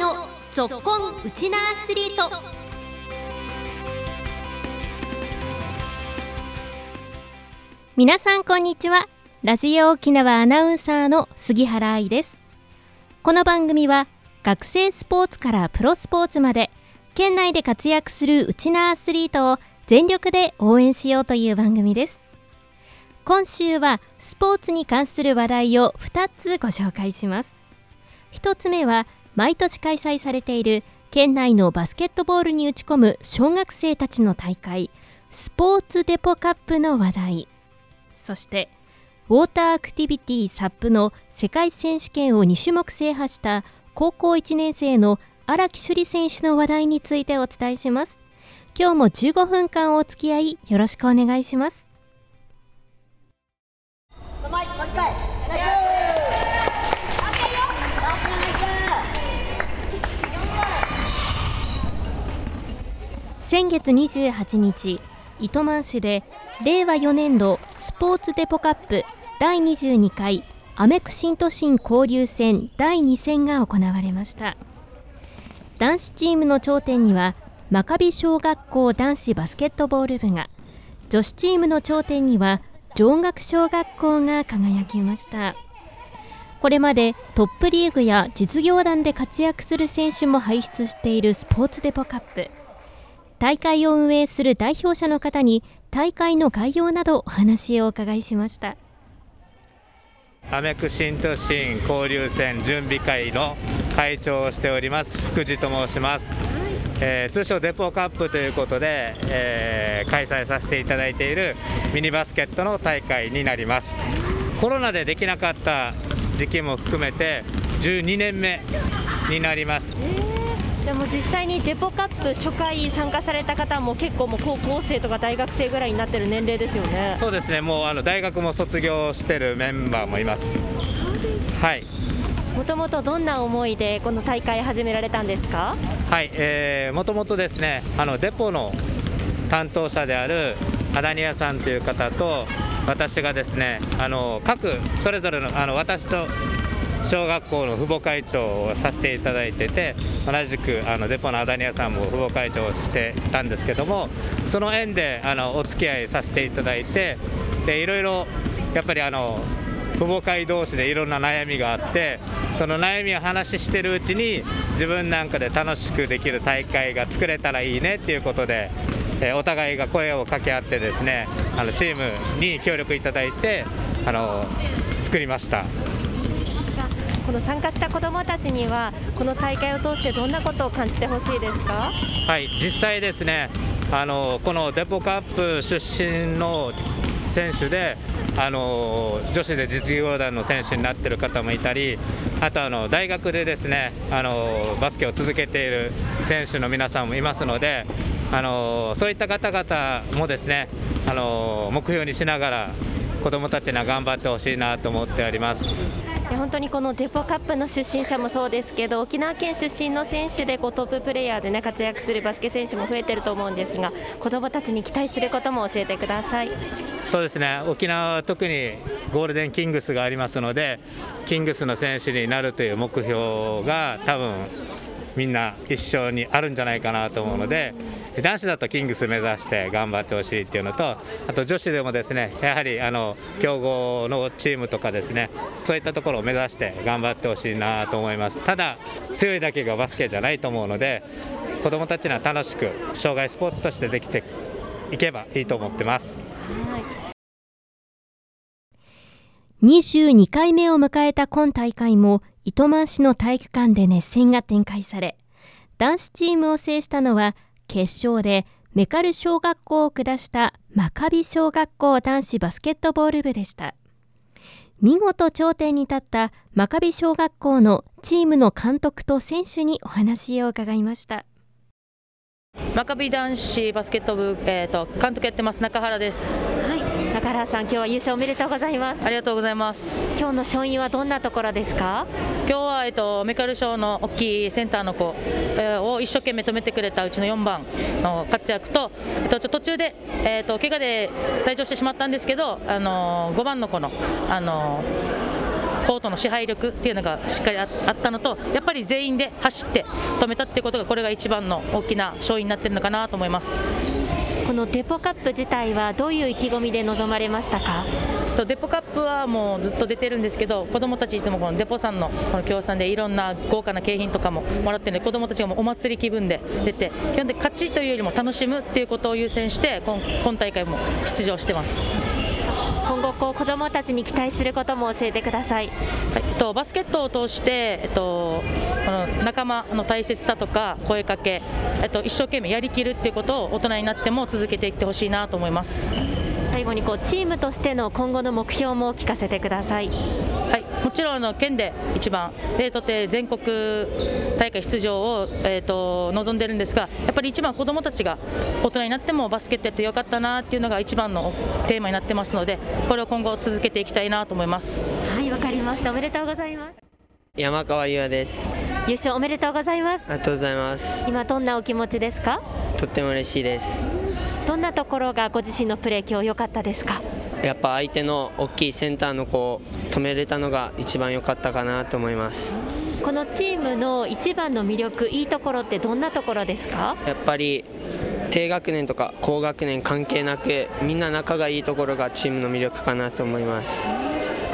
のぞっこんウチナアスリート。皆さんこんにちは。ラジオ沖縄アナウンサーの杉原愛です。この番組は学生スポーツからプロスポーツまで県内で活躍するウチナアスリートを全力で応援しようという番組です。今週はスポーツに関する話題を2つご紹介します。1つ目は毎年開催されている県内のバスケットボールに打ち込む小学生たちの大会スポーツデポカップの話題。そしてウォーターアクティビティサップの世界選手権を2種目制覇した高校1年生の荒木朱里選手の話題についてお伝えします。今日も15分間お付き合いよろしくお願いします。先月28日糸満市で令和4年度スポーツデポカップ第22回アメクシン都心交流戦第2戦が行われました。男子チームの頂点には真壁小学校男子バスケットボール部が女子チームの頂点には上学小学校が輝きました。これまでトップリーグや実業団で活躍する選手も輩出しているスポーツデポカップ。大会を運営する代表者の方に大会の概要などお話をお伺いしました。アメクシン都心交流戦準備会の会長をしております福地と申します、えー、通称デポカップということで、えー、開催させていただいているミニバスケットの大会になります。コロナでできなかった時期も含めて12年目になります、えーでも実際にデポカップ初回参加された方も結構もう高校生とか大学生ぐらいになってる年齢ですよね。そうですね。もうあの大学も卒業してるメンバーもいます。はい。もともとどんな思いでこの大会始められたんですか？はい、えー、もともとですねあのデポの担当者であるアダニアさんという方と私がですねあの各それぞれのあの私と小学校の父母会長をさせていただいてて同じくあのデポのアダニアさんも父母会長をしてたんですけどもその縁であのお付き合いさせていただいてでいろいろやっぱりあの父母会同士でいろんな悩みがあってその悩みを話してるうちに自分なんかで楽しくできる大会が作れたらいいねっていうことで、えお互いが声を掛け合ってですねあのチームに協力いただいてあの作りました。この参加した子どもたちにはこの大会を通してどんなことを感じてほしいですか？はい実際ですねあのこのデポカップ出身の選手であの女子で実業団の選手になっている方もいたりあとあの大学でですねあのバスケを続けている選手の皆さんもいますのであのそういった方々もですねあの目標にしながら子どもたちには頑張ってほしいなと思っております。本当にこのデポカップの出身者もそうですけど沖縄県出身の選手でこうトッププレーヤーで、ね、活躍するバスケ選手も増えてると思うんですが子どもたちに期待することも教えてください。そうですね。沖縄は特にゴールデンキングスがありますのでキングスの選手になるという目標が多分みんな一緒にあるんじゃないかなと思うので男子だとキングス目指して頑張ってほしいっていうのとあと女子でもですねやはりあの強豪のチームとかですねそういったところを目指して頑張ってほしいなと思いますただ強いだけがバスケじゃないと思うので子どもたちには楽しく障害スポーツとしてできていけばいいと思ってます。22回目を迎えた今大会も糸満市の体育館で熱戦が展開され男子チームを制したのは決勝でメカル小学校を下した真壁小学校男子バスケットボール部でした見事頂点に立った真壁小学校のチームの監督と選手にお話を伺いました真壁男子バスケット部、えーと、監督やってます中原です。はい、中原さん、今日は優勝おめでとうございます。ありがとうございます。今日の勝因はどんなところですか？今日はえっ、ー、とメカル賞の大きいセンターの子、えー、を一生懸命止めてくれたうちの4番の活躍と、えっ、ー、と途中でえっ、と怪我で退場してしまったんですけど、あの5番の子のあのコートの支配力っていうのがしっかりあったのとやっぱり全員で走って止めたっていうことがこれが一番の大きな勝因になってるのかなと思います。このデポカップ自体はどういう意気込みで臨まれましたか？とデポカップはもうずっと出てるんですけど子どもたちいつもこのデポさんのこの協賛でいろんな豪華な景品とかももらってるんで子どもたちがもお祭り気分で出て基本的に勝ちというよりも楽しむっていうことを優先して今今大会も出場してます。今後こう子どもたちに期待することも教えてください、はいえっと、バスケットを通して、えっと、この仲間の大切さとか声かけ、えっと、一生懸命やりきるっていうことを大人になっても続けていってほしいなと思います最後にこうチームとしての今後の目標も聞かせてください。はい。もちろんあの県で一番でとて全国大会出場を、えーと、望んでるんですがやっぱり一番子どもたちが大人になってもバスケットやってよかったなっていうのが一番のテーマになってますのでこれを今後続けていきたいなと思います。はいわかりました。おめでとうございます。山川優也です。優勝おめでとうございます。ありがとうございます。今どんなお気持ちですか？とっても嬉しいですどんなところがご自身のプレー今日良かったですか？やっぱ相手の大きいセンターの子を止めれたのが一番良かったかなと思います。このチームの一番の魅力いいところってどんなところですか？やっぱり低学年とか高学年関係なくみんな仲がいいところがチームの魅力かなと思います。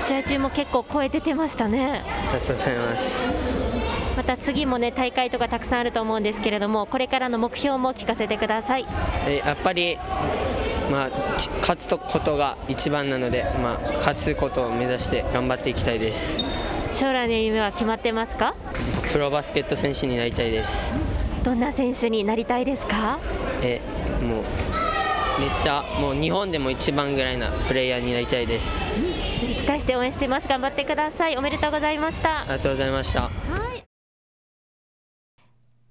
試合中も結構声出てましたね。ありがとうございますまた次もね大会とかたくさんあると思うんですけれどもこれからの目標も聞かせてください。やっぱりまあ、勝つことが一番なので、まあ、勝つことを目指して頑張っていきたいです。将来の夢は決まってますか？プロバスケット選手になりたいです。どんな選手になりたいですか？えもうめっちゃもう日本でも一番ぐらいなプレイヤーになりたいです、ぜひ期待して応援してます。頑張ってください。おめでとうございました。ありがとうございました、はい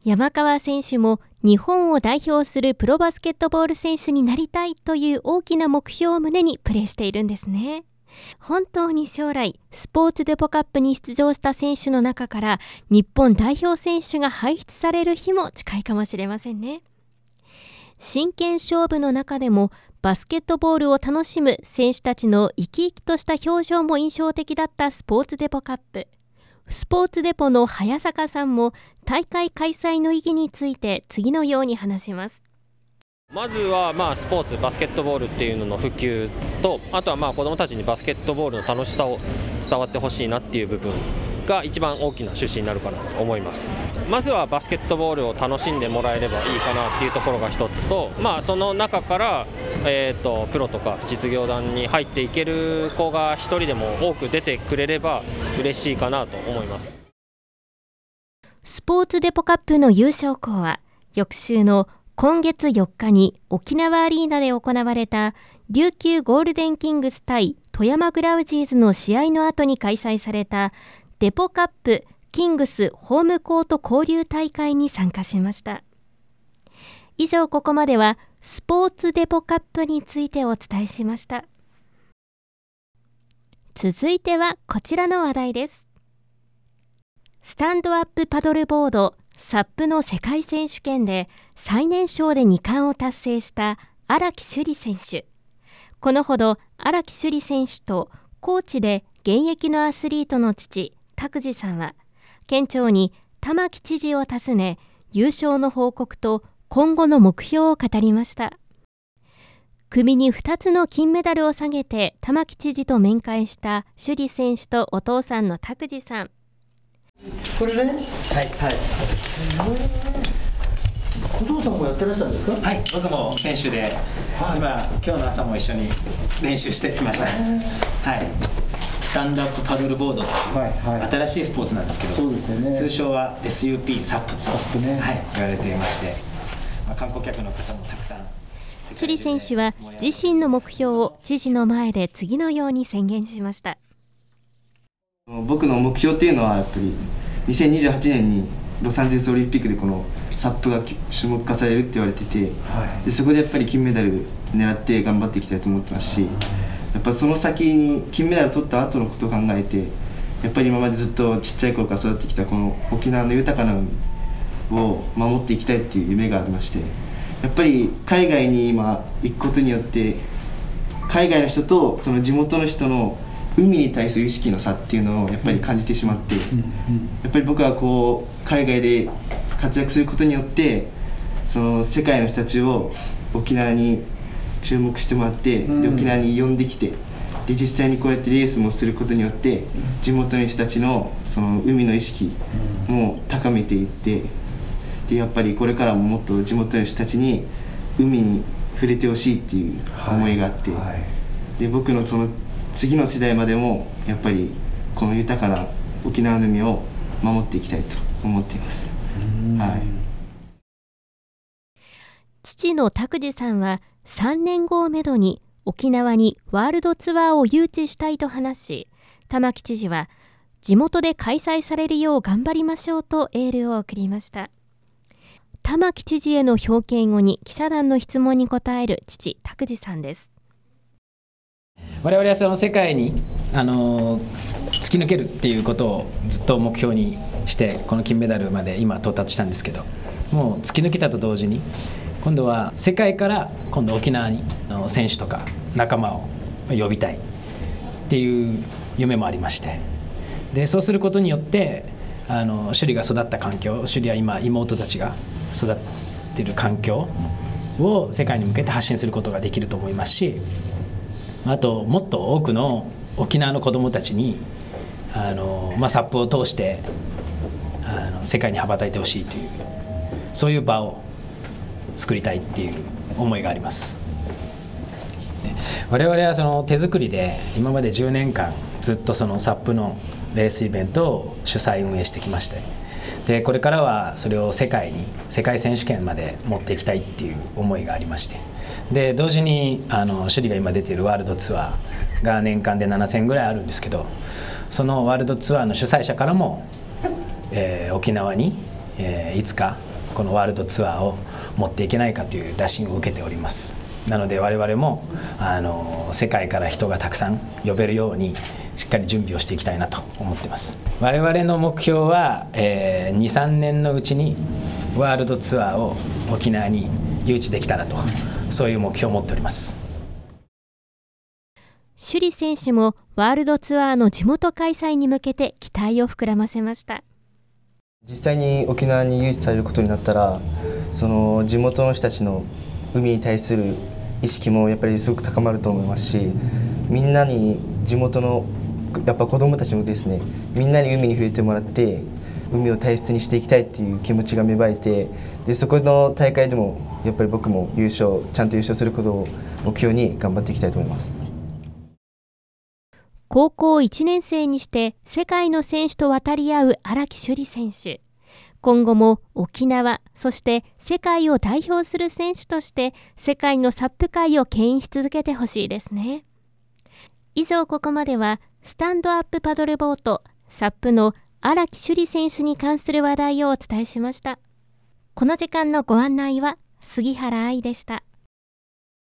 山川選手も日本を代表するプロバスケットボール選手になりたいという大きな目標を胸にプレーしているんですね。本当に将来、スポーツデポカップに出場した選手の中から日本代表選手が輩出される日も近いかもしれませんね。真剣勝負の中でもバスケットボールを楽しむ選手たちの生き生きとした表情も印象的だったスポーツデポカップ。スポーツデポの早坂さんも大会開催の意義について次のように話します。まずはまあスポーツバスケットボールっていうのの普及とあとはまあ子どもたちにバスケットボールの楽しさを伝わってほしいなっていう部分が一番大きな趣旨になるかなと思います。まずはバスケットボールを楽しんでもらえればいいかなっていうところが一つと、まあ、その中から、えーと、プロとか実業団に入っていける子が1人でも多く出てくれれば嬉しいかなと思います。スポーツデポカップの優勝校は翌週の今月4日に沖縄アリーナで行われた琉球ゴールデンキングス対富山グラウジーズの試合の後に開催されたデポカップキングスホームコート交流大会に参加しました。以上ここまではスポーツデポカップについてお伝えしました。続いてはこちらの話題です。スタンドアップパドルボードサップの世界選手権で最年少で2冠を達成した荒木朱里選手。このほど荒木朱里選手とコーチで現役のアスリートの父拓司さんは県庁に玉城知事を訪ね優勝の報告と今後の目標を語りました。首に2つの金メダルを下げて玉城知事と面会した首里選手とお父さんの拓司さん。これね。はい。はい。そうですお父さんもやってらっしゃるんですか？はい。僕も選手で、はい、今今日の朝も一緒に練習してきました。はい。スタンドアップパドルボードという、はいはい、新しいスポーツなんですけどそうですよ、ね、通称は SUP サップとサップ、ね。はい、言われていまして、まあ、観光客の方もたくさん。首里選手は自身の目標を知事の前で次のように宣言しました。僕の目標っていうのはやっぱり2028年にロサンゼルスオリンピックでこのサップが種目化されるって言われてて、はい、でそこでやっぱり金メダル狙って頑張っていきたいと思ってますしやっぱその先に金メダル取った後のことを考えてやっぱり今までずっとちっちゃい頃から育ってきたこの沖縄の豊かな海を守っていきたいっていう夢がありましてやっぱり海外に今行くことによって海外の人とその地元の人の海に対する意識の差っていうのをやっぱり感じてしまって、やっぱり僕はこう海外で活躍することによってその世界の人たちを沖縄に注目してもらって、で沖縄に呼んできてで実際にこうやってレースもすることによって地元の人たちのその海の意識も高めていってでやっぱりこれからももっと地元の人たちに海に触れてほしいっていう思いがあって、はい。はい、で僕のその次の世代までもやっぱりこの豊かな沖縄の海を守っていきたいと思っています。はい、父の拓司さんは3年後をめどに沖縄にワールドツアーを誘致したいと話し玉城知事は地元で開催されるよう頑張りましょうとエールを送りました。玉城知事への表敬後に記者団の質問に答える父拓司さんです。我々はその世界にあの突き抜けるっていうことをずっと目標にしてこの金メダルまで今到達したんですけどもう突き抜けたと同時に今度は世界から今度沖縄にの選手とか仲間を呼びたいっていう夢もありまして。でそうすることによってあの首里が育った環境首里は今妹たちが育ってる環境を世界に向けて発信することができると思いますしあともっと多くの沖縄の子どもたちにあの、まあ、サップを通してあの世界に羽ばたいてほしいというそういう場を作りたいっていう思いがあります。我々はその手作りで今まで10年間ずっとそのサップのレースイベントを主催運営してきましてでこれからはそれを世界に世界選手権まで持っていきたいっていう思いがありましてで同時にあの首里が今出ているワールドツアーが年間で7000ぐらいあるんですけどそのワールドツアーの主催者からも、えー、沖縄に、えー、いつかこのワールドツアーを持っていけないかという打診を受けております。なので我々もあの世界から人がたくさん呼べるようにしっかり準備をしていきたいなと思ってます。我々の目標は、えー、23年のうちにワールドツアーを沖縄に誘致できたらとそういう目標を持っております。首里選手もワールドツアーの地元開催に向けて期待を膨らませました。実際に沖縄に誘致されることになったらその地元の人たちの海に対する意識もやっぱりすごく高まると思いますしみんなに地元のやっぱ子どもたちもですねみんなに海に触れてもらって海を大切にしていきたいっていう気持ちが芽生えてでそこの大会でもやっぱり僕も優勝ちゃんと優勝することを目標に頑張っていきたいと思います。高校1年生にして世界の選手と渡り合う荒木朱里選手。今後も沖縄そして世界を代表する選手として世界のサップ界を牽引し続けてほしいですね。以上ここまではスタンドアップパドルボートサップの荒木朱里選手に関する話題をお伝えしました。この時間のご案内は杉原愛でした。